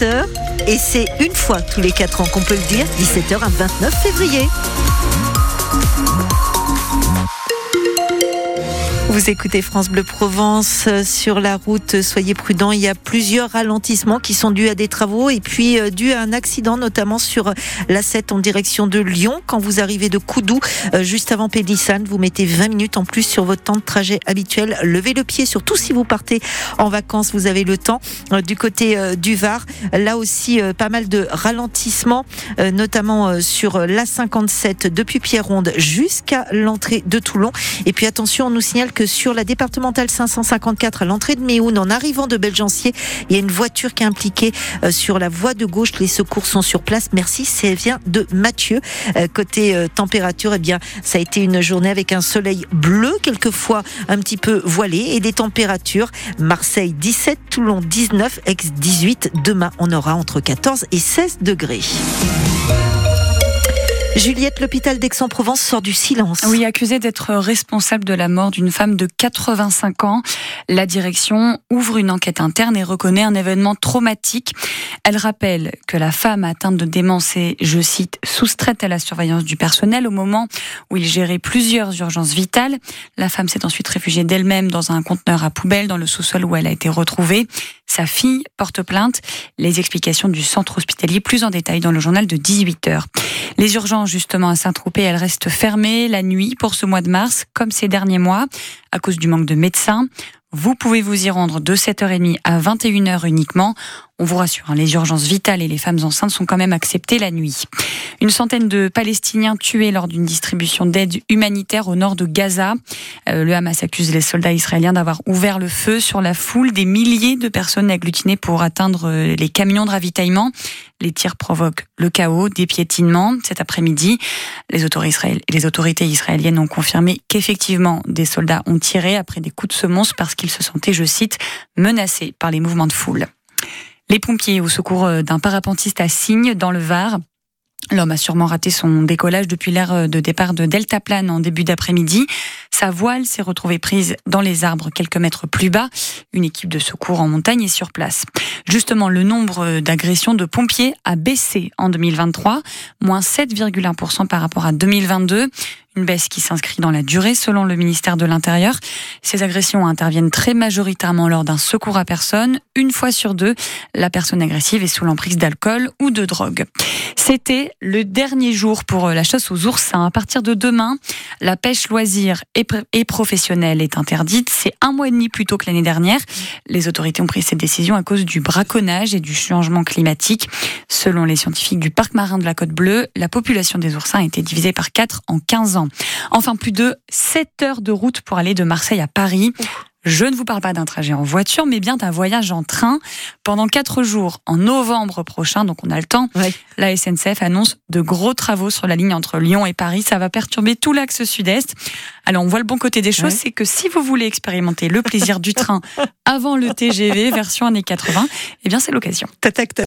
Et c'est une fois tous les 4 ans qu'on peut le dire, 17h à 29 février. Vous écoutez France Bleu Provence euh, sur la route. Soyez prudents. Il y a plusieurs ralentissements qui sont dus à des travaux et puis euh, dus à un accident, notamment sur la 7 en direction de Lyon. Quand vous arrivez de Coudou, euh, juste avant Pédissane, vous mettez 20 minutes en plus sur votre temps de trajet habituel. Levez le pied, surtout si vous partez en vacances, vous avez le temps. Du côté du Var, là aussi, pas mal de ralentissements, notamment sur la 57 depuis Pierre-Ronde jusqu'à l'entrée de Toulon. Et puis attention, on nous signale que sur la départementale 554 à l'entrée de Méhoun, en arrivant de Belgencier, il y a une voiture qui est impliquée euh, sur la voie de gauche. Les secours sont sur place. Merci, c'est vient de Mathieu. Euh, côté euh, température, eh bien, ça a été une journée avec un soleil bleu, quelquefois un petit peu voilé, et des températures. Marseille 17, Toulon 19, Aix 18. Demain, on aura entre 14 et 16 degrés. Juliette, l'hôpital d'Aix-en-Provence sort du silence. Oui, accusé d'être responsable de la mort d'une femme de 85 ans. La direction ouvre une enquête interne et reconnaît un événement traumatique. Elle rappelle que la femme atteinte de démence est, je cite, soustraite à la surveillance du personnel au moment où il gérait plusieurs urgences vitales. La femme s'est ensuite réfugiée d'elle-même dans un conteneur à poubelle dans le sous-sol où elle a été retrouvée. Sa fille porte plainte. Les explications du centre hospitalier plus en détail dans le journal de 18 heures. Les urgences, justement, à Saint-Tropez, elles restent fermées la nuit pour ce mois de mars, comme ces derniers mois, à cause du manque de médecins. Vous pouvez vous y rendre de 7h30 à 21h uniquement. On vous rassure, hein, les urgences vitales et les femmes enceintes sont quand même acceptées la nuit. Une centaine de Palestiniens tués lors d'une distribution d'aide humanitaire au nord de Gaza. Euh, le Hamas accuse les soldats israéliens d'avoir ouvert le feu sur la foule des milliers de personnes agglutinées pour atteindre euh, les camions de ravitaillement. Les tirs provoquent le chaos, des piétinements. Cet après-midi, les autorités israéliennes ont confirmé qu'effectivement des soldats ont tiré après des coups de semonce parce qu'ils se sentaient, je cite, menacés par les mouvements de foule. Les pompiers au secours euh, d'un parapentiste à Signes dans le Var L'homme a sûrement raté son décollage depuis l'heure euh, de départ de Deltaplane en début d'après-midi. Sa voile s'est retrouvée prise dans les arbres quelques mètres plus bas. Une équipe de secours en montagne est sur place. Justement, le nombre d'agressions de pompiers a baissé en 2023, moins 7,1% par rapport à 2022 une baisse qui s'inscrit dans la durée selon le ministère de l'Intérieur. Ces agressions interviennent très majoritairement lors d'un secours à personne. Une fois sur deux, la personne agressive est sous l'emprise d'alcool ou de drogue. C'était le dernier jour pour la chasse aux oursins. À partir de demain, la pêche loisir et professionnelle est interdite. C'est un mois et demi plus tôt que l'année dernière. Les autorités ont pris cette décision à cause du braconnage et du changement climatique. Selon les scientifiques du parc marin de la Côte Bleue, la population des oursins a été divisée par 4 en 15 ans. Enfin, plus de 7 heures de route pour aller de Marseille à Paris. Je ne vous parle pas d'un trajet en voiture, mais bien d'un voyage en train pendant quatre jours en novembre prochain. Donc on a le temps. La SNCF annonce de gros travaux sur la ligne entre Lyon et Paris. Ça va perturber tout l'axe sud-est. Alors on voit le bon côté des choses, c'est que si vous voulez expérimenter le plaisir du train avant le TGV version années 80, eh bien c'est l'occasion.